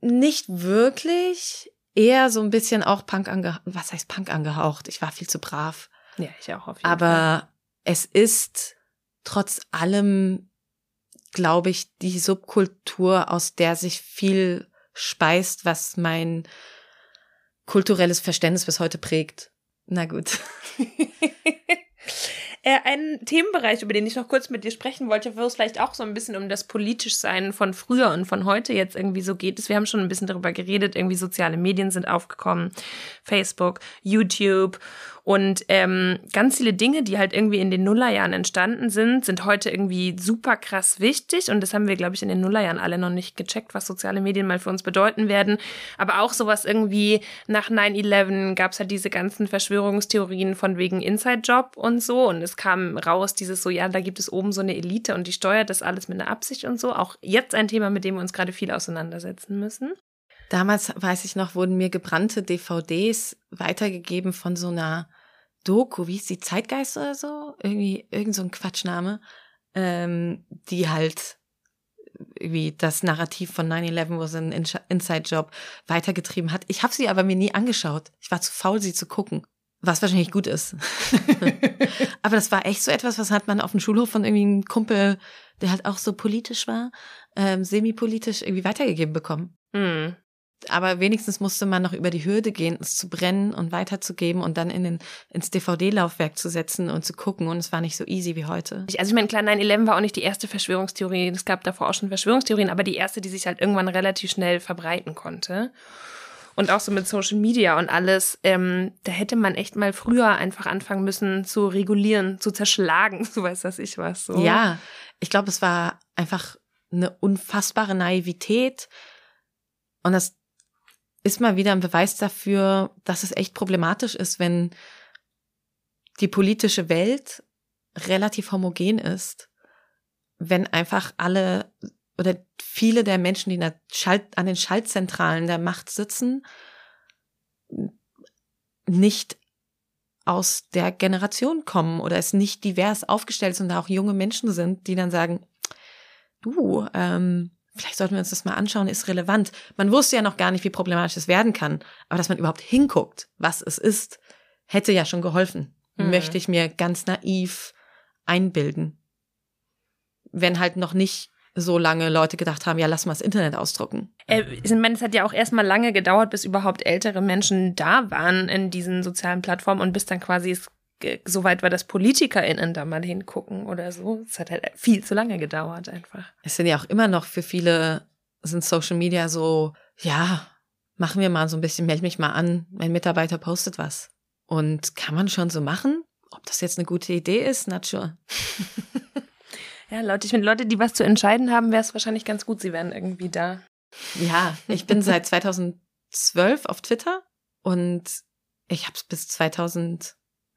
Nicht wirklich. Eher so ein bisschen auch Punk angehaucht. Was heißt Punk angehaucht? Ich war viel zu brav. Ja, ich auch auf jeden Aber Fall es ist trotz allem, glaube ich, die Subkultur, aus der sich viel speist, was mein kulturelles Verständnis bis heute prägt. Na gut. Äh, ein Themenbereich, über den ich noch kurz mit dir sprechen wollte, wo es vielleicht auch so ein bisschen um das Politischsein von früher und von heute jetzt irgendwie so geht, ist, wir haben schon ein bisschen darüber geredet, irgendwie soziale Medien sind aufgekommen, Facebook, YouTube und ähm, ganz viele Dinge, die halt irgendwie in den Nullerjahren entstanden sind, sind heute irgendwie super krass wichtig. Und das haben wir, glaube ich, in den Nullerjahren alle noch nicht gecheckt, was soziale Medien mal für uns bedeuten werden. Aber auch sowas irgendwie nach 9-11 gab es halt diese ganzen Verschwörungstheorien von wegen Inside-Job und so. Und es kam raus, dieses so, ja, da gibt es oben so eine Elite und die steuert das alles mit einer Absicht und so. Auch jetzt ein Thema, mit dem wir uns gerade viel auseinandersetzen müssen. Damals, weiß ich noch, wurden mir gebrannte DVDs weitergegeben von so einer Doku, wie ist die Zeitgeist oder so? Irgendwie, irgend so ein Quatschname, ähm, die halt irgendwie das Narrativ von 9-11, wo sie einen Inside-Job weitergetrieben hat. Ich habe sie aber mir nie angeschaut. Ich war zu faul, sie zu gucken. Was wahrscheinlich gut ist. aber das war echt so etwas, was hat man auf dem Schulhof von irgendwie einem Kumpel, der halt auch so politisch war, ähm, semi-politisch irgendwie weitergegeben bekommen. Mhm aber wenigstens musste man noch über die Hürde gehen, es zu brennen und weiterzugeben und dann in den, ins DVD-Laufwerk zu setzen und zu gucken. Und es war nicht so easy wie heute. Also ich meine, klar, 9-11 war auch nicht die erste Verschwörungstheorie. Es gab davor auch schon Verschwörungstheorien, aber die erste, die sich halt irgendwann relativ schnell verbreiten konnte. Und auch so mit Social Media und alles, ähm, da hätte man echt mal früher einfach anfangen müssen zu regulieren, zu zerschlagen, so weiß das ich was. So. Ja, ich glaube, es war einfach eine unfassbare Naivität. Und das ist mal wieder ein Beweis dafür, dass es echt problematisch ist, wenn die politische Welt relativ homogen ist. Wenn einfach alle oder viele der Menschen, die an den Schaltzentralen der Macht sitzen, nicht aus der Generation kommen oder es nicht divers aufgestellt ist und da auch junge Menschen sind, die dann sagen, du, ähm, vielleicht sollten wir uns das mal anschauen, ist relevant. Man wusste ja noch gar nicht, wie problematisch es werden kann, aber dass man überhaupt hinguckt, was es ist, hätte ja schon geholfen. Mhm. Möchte ich mir ganz naiv einbilden. Wenn halt noch nicht so lange Leute gedacht haben, ja, lass mal das Internet ausdrucken. Äh, ich meine, es hat ja auch erstmal lange gedauert, bis überhaupt ältere Menschen da waren in diesen sozialen Plattformen und bis dann quasi es so weit war, dass PolitikerInnen da mal hingucken oder so. Es hat halt viel zu lange gedauert einfach. Es sind ja auch immer noch für viele, sind Social Media so, ja, machen wir mal so ein bisschen, melde mich mal an, mein Mitarbeiter postet was. Und kann man schon so machen? Ob das jetzt eine gute Idee ist, not sure. Ja, Leute, ich finde, Leute, die was zu entscheiden haben, wäre es wahrscheinlich ganz gut, sie wären irgendwie da. Ja, ich bin seit 2012 auf Twitter und ich habe es bis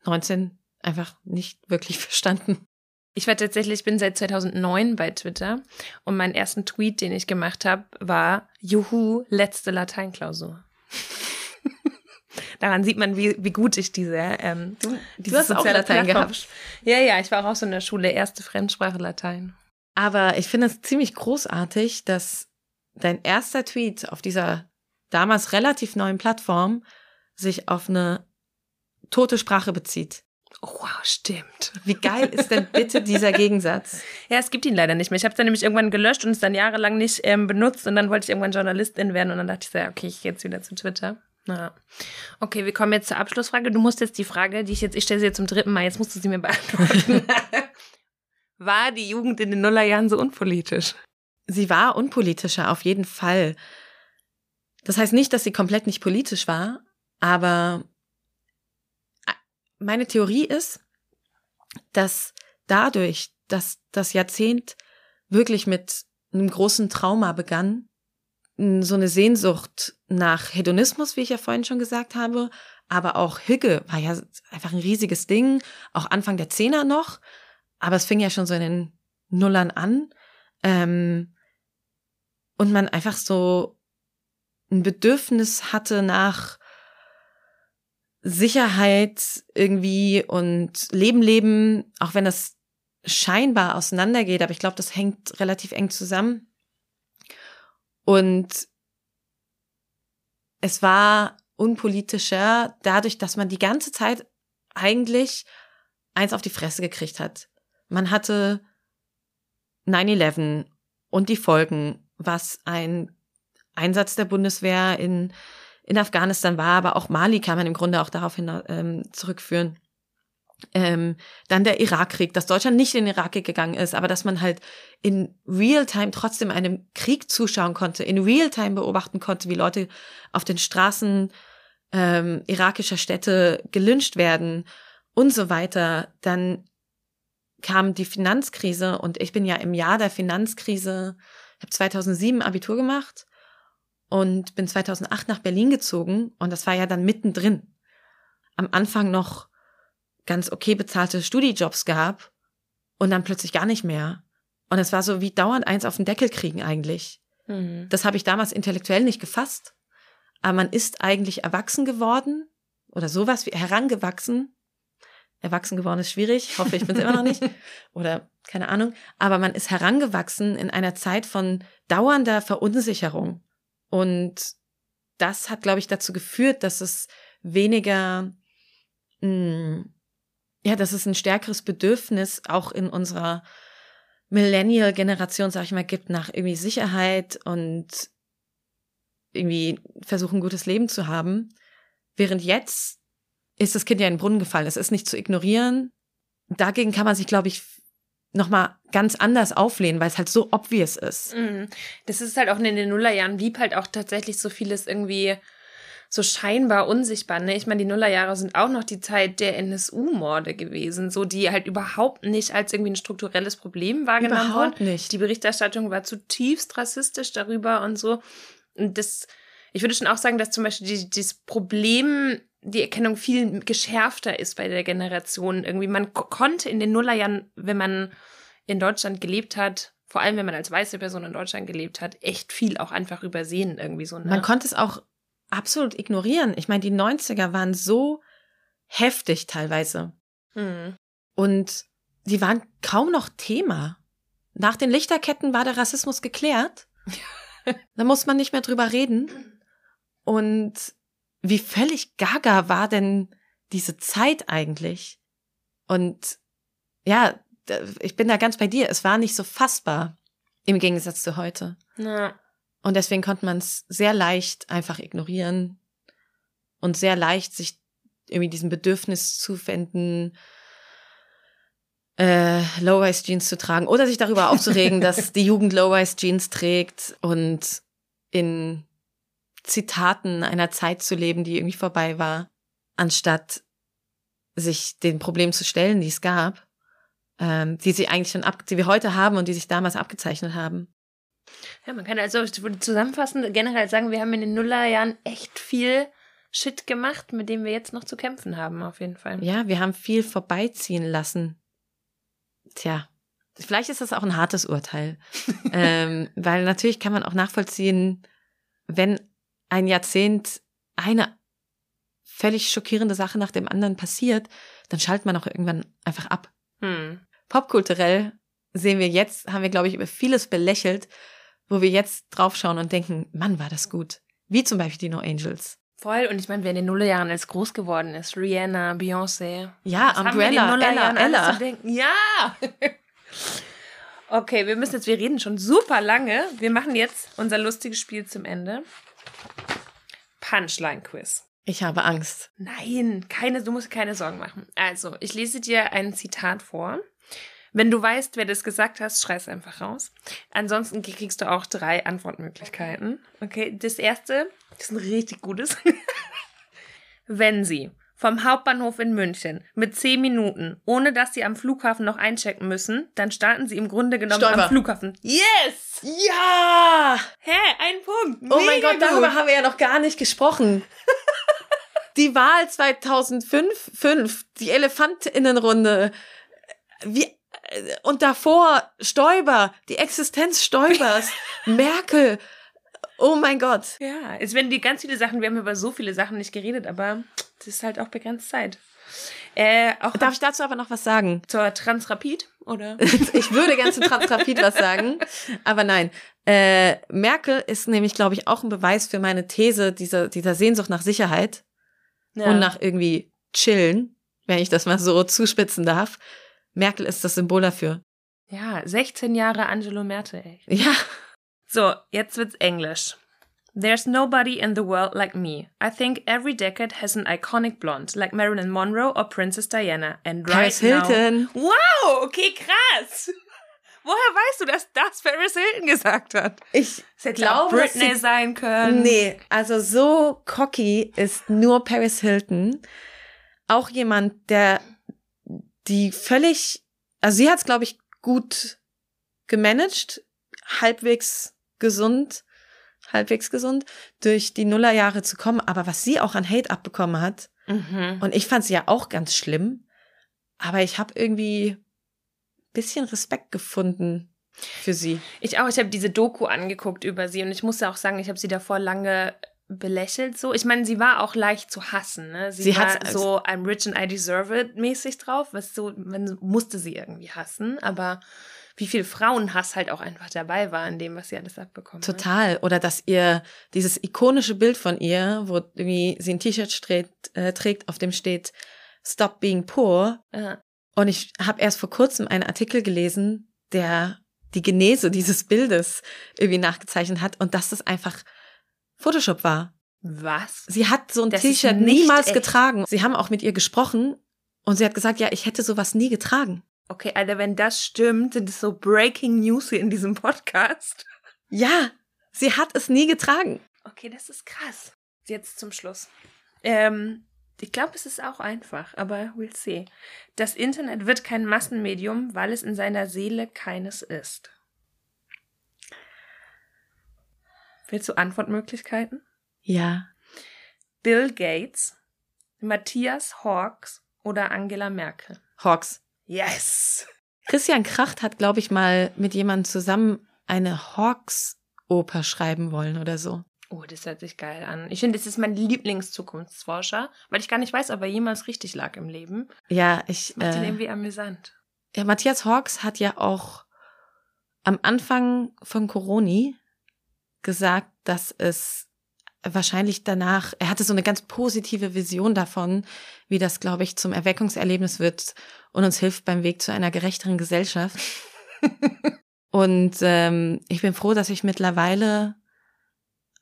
2019 einfach nicht wirklich verstanden. Ich war tatsächlich, ich bin seit 2009 bei Twitter und meinen ersten Tweet, den ich gemacht habe, war Juhu, letzte Lateinklausur. Daran sieht man, wie, wie gut ich diese, ähm, du, du hast auch Latein gehabt. Ja, ja, ich war auch so in der Schule, erste Fremdsprache Latein. Aber ich finde es ziemlich großartig, dass dein erster Tweet auf dieser damals relativ neuen Plattform sich auf eine tote Sprache bezieht. Oh, wow, stimmt. Wie geil ist denn bitte dieser Gegensatz? Ja, es gibt ihn leider nicht mehr. Ich habe es dann nämlich irgendwann gelöscht und es dann jahrelang nicht ähm, benutzt und dann wollte ich irgendwann Journalistin werden und dann dachte ich so, okay, ich gehe jetzt wieder zu Twitter. Ja. Okay, wir kommen jetzt zur Abschlussfrage. Du musst jetzt die Frage, die ich jetzt, ich stelle sie jetzt zum dritten Mal, jetzt musst du sie mir beantworten. war die Jugend in den Nullerjahren so unpolitisch? Sie war unpolitischer, auf jeden Fall. Das heißt nicht, dass sie komplett nicht politisch war, aber meine Theorie ist, dass dadurch, dass das Jahrzehnt wirklich mit einem großen Trauma begann, so eine Sehnsucht nach Hedonismus, wie ich ja vorhin schon gesagt habe, aber auch Hüge war ja einfach ein riesiges Ding, auch Anfang der Zehner noch, aber es fing ja schon so in den Nullern an. Ähm, und man einfach so ein Bedürfnis hatte nach Sicherheit irgendwie und Leben leben, auch wenn das scheinbar auseinandergeht, aber ich glaube, das hängt relativ eng zusammen. Und es war unpolitischer dadurch, dass man die ganze Zeit eigentlich eins auf die Fresse gekriegt hat. Man hatte 9-11 und die Folgen, was ein Einsatz der Bundeswehr in, in Afghanistan war, aber auch Mali kann man im Grunde auch darauf hin, ähm, zurückführen. Ähm, dann der Irakkrieg, dass Deutschland nicht in den Irak gegangen ist, aber dass man halt in Realtime trotzdem einem Krieg zuschauen konnte, in Realtime beobachten konnte, wie Leute auf den Straßen ähm, irakischer Städte gelünscht werden und so weiter. Dann kam die Finanzkrise und ich bin ja im Jahr der Finanzkrise, habe 2007 Abitur gemacht und bin 2008 nach Berlin gezogen und das war ja dann mittendrin. Am Anfang noch ganz okay bezahlte Studijobs gab und dann plötzlich gar nicht mehr. Und es war so wie dauernd eins auf den Deckel kriegen eigentlich. Mhm. Das habe ich damals intellektuell nicht gefasst. Aber man ist eigentlich erwachsen geworden oder sowas wie herangewachsen. Erwachsen geworden ist schwierig. Hoffe, ich bin es immer noch nicht. Oder keine Ahnung. Aber man ist herangewachsen in einer Zeit von dauernder Verunsicherung. Und das hat, glaube ich, dazu geführt, dass es weniger mh, hm, ja, dass es ein stärkeres Bedürfnis auch in unserer Millennial-Generation, sag ich mal, gibt nach irgendwie Sicherheit und irgendwie versuchen, ein gutes Leben zu haben. Während jetzt ist das Kind ja in den Brunnen gefallen. Es ist nicht zu ignorieren. Dagegen kann man sich, glaube ich, nochmal ganz anders auflehnen, weil es halt so obvious ist. Mhm. Das ist halt auch in den Nullerjahren blieb halt auch tatsächlich so vieles irgendwie so scheinbar unsichtbar. Ne? Ich meine, die Nullerjahre sind auch noch die Zeit der NSU-Morde gewesen, so die halt überhaupt nicht als irgendwie ein strukturelles Problem wahrgenommen Überhaupt wurden. nicht. Die Berichterstattung war zutiefst rassistisch darüber und so. Und das, ich würde schon auch sagen, dass zum Beispiel die, dieses Problem, die Erkennung viel geschärfter ist bei der Generation. Irgendwie, man ko- konnte in den Nullerjahren, wenn man in Deutschland gelebt hat, vor allem wenn man als weiße Person in Deutschland gelebt hat, echt viel auch einfach übersehen irgendwie so. Ne? Man konnte es auch absolut ignorieren. Ich meine, die 90er waren so heftig teilweise. Hm. Und die waren kaum noch Thema. Nach den Lichterketten war der Rassismus geklärt. da muss man nicht mehr drüber reden. Und wie völlig gaga war denn diese Zeit eigentlich? Und ja, ich bin da ganz bei dir. Es war nicht so fassbar im Gegensatz zu heute. Na, Und deswegen konnte man es sehr leicht einfach ignorieren und sehr leicht sich irgendwie diesem Bedürfnis zuwenden, äh, Low-Rise-Jeans zu tragen oder sich darüber aufzuregen, dass die Jugend Low-Rise-Jeans trägt und in Zitaten einer Zeit zu leben, die irgendwie vorbei war, anstatt sich den Problemen zu stellen, die es gab, ähm, die sie eigentlich schon ab, die wir heute haben und die sich damals abgezeichnet haben. ja, man kann also zusammenfassend generell sagen, wir haben in den Nullerjahren echt viel Shit gemacht, mit dem wir jetzt noch zu kämpfen haben, auf jeden Fall. Ja, wir haben viel vorbeiziehen lassen. Tja, vielleicht ist das auch ein hartes Urteil. ähm, weil natürlich kann man auch nachvollziehen, wenn ein Jahrzehnt eine völlig schockierende Sache nach dem anderen passiert, dann schaltet man auch irgendwann einfach ab. Hm. Popkulturell sehen wir jetzt, haben wir, glaube ich, über vieles belächelt, wo wir jetzt draufschauen und denken, Mann, war das gut. Wie zum Beispiel die No Angels. Voll, und ich meine, wer in den Nullerjahren als groß geworden ist, Rihanna, Beyoncé. Ja, Was Umbrella, Ella, Ella. denken? Ja! okay, wir müssen jetzt, wir reden schon super lange. Wir machen jetzt unser lustiges Spiel zum Ende. Punchline-Quiz. Ich habe Angst. Nein, keine, du musst keine Sorgen machen. Also, ich lese dir ein Zitat vor. Wenn du weißt, wer das gesagt hast, schreib es einfach raus. Ansonsten kriegst du auch drei Antwortmöglichkeiten. Okay, das erste ist ein richtig gutes. Wenn sie vom Hauptbahnhof in München mit zehn Minuten, ohne dass sie am Flughafen noch einchecken müssen, dann starten sie im Grunde genommen Stolper. am Flughafen. Yes! Ja! Hä, ein Punkt. Oh mein Mega Gott, darüber gut. haben wir ja noch gar nicht gesprochen. die Wahl 2005, fünf, die Elefantinnenrunde, wie, und davor Stoiber, die Existenz Stoibers, Merkel. Oh mein Gott. Ja, es werden die ganz viele Sachen, wir haben über so viele Sachen nicht geredet, aber es ist halt auch begrenzt Zeit. Äh, auch Darf ich dazu aber noch was sagen? zur Transrapid, oder? Ich würde gerne zu Transrapid was sagen, aber nein. Äh, Merkel ist nämlich, glaube ich, auch ein Beweis für meine These dieser, dieser Sehnsucht nach Sicherheit. Ja. und nach irgendwie chillen, wenn ich das mal so zuspitzen darf. Merkel ist das Symbol dafür. ja, 16 Jahre Angelo Merte, ey. Ja, So, jetzt wird's Englisch. There's nobody in the world like me. I think every decade has an iconic blonde, like Marilyn Monroe or Princess Diana. And right Paris Hilton. now. Wow, okay, krass. Woher weißt du, dass das Paris Hilton gesagt hat? ich Es hätte glaube, Britney sein können. Nee, also so cocky ist nur Paris Hilton. Auch jemand, der die völlig, also sie hat es, glaube ich, gut gemanagt, halbwegs gesund, halbwegs gesund, durch die Nullerjahre zu kommen. Aber was sie auch an Hate abbekommen hat, Mhm. Und ich fand sie ja auch ganz schlimm, aber ich habe irgendwie bisschen Respekt gefunden für sie. Ich auch, ich habe diese Doku angeguckt über sie und ich muss ja auch sagen, ich habe sie davor lange belächelt so. Ich meine, sie war auch leicht zu hassen, ne? Sie, Sie war so I'm rich and I deserve it mäßig drauf, was so, man musste sie irgendwie hassen, aber wie viel Frauenhass halt auch einfach dabei war in dem, was sie alles abbekommen hat. Total. Oder dass ihr dieses ikonische Bild von ihr, wo irgendwie sie ein T-Shirt trägt, äh, trägt, auf dem steht Stop being poor. Ja. Und ich habe erst vor kurzem einen Artikel gelesen, der die Genese dieses Bildes irgendwie nachgezeichnet hat und dass das einfach Photoshop war. Was? Sie hat so ein T-Shirt niemals echt. getragen. Sie haben auch mit ihr gesprochen und sie hat gesagt, ja, ich hätte sowas nie getragen. Okay, Alter, wenn das stimmt, sind es so Breaking News hier in diesem Podcast. Ja, sie hat es nie getragen. Okay, das ist krass. jetzt zum Schluss. Ähm, ich glaube, es ist auch einfach, aber we'll see. Das Internet wird kein Massenmedium, weil es in seiner Seele keines ist. Willst du Antwortmöglichkeiten? Ja. Bill Gates, Matthias Hawks oder Angela Merkel? Hawks. Yes! Christian Kracht hat, glaube ich, mal mit jemandem zusammen eine Hawks-Oper schreiben wollen oder so. Oh, das hört sich geil an. Ich finde, das ist mein Lieblingszukunftsforscher, weil ich gar nicht weiß, ob er jemals richtig lag im Leben. Ja, ich. Macht ihn Äh, irgendwie amüsant. ja, Matthias Hawks hat ja auch am Anfang von Coroni gesagt, dass es wahrscheinlich danach, er hatte so eine ganz positive Vision davon, wie das, glaube ich, zum Erweckungserlebnis wird und uns hilft beim Weg zu einer gerechteren Gesellschaft. und ähm, ich bin froh, dass ich mittlerweile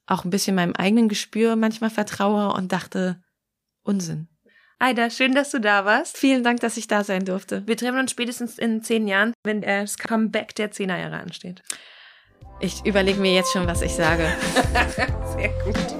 auch ein bisschen meinem eigenen Gespür manchmal vertraue und dachte, Unsinn. Aida, schön, dass du da warst. Vielen Dank, dass ich da sein durfte. Wir treffen uns spätestens in zehn Jahren, wenn das Comeback der Zehnerjahre ansteht. Ich überlege mir jetzt schon, was ich sage. Sehr gut.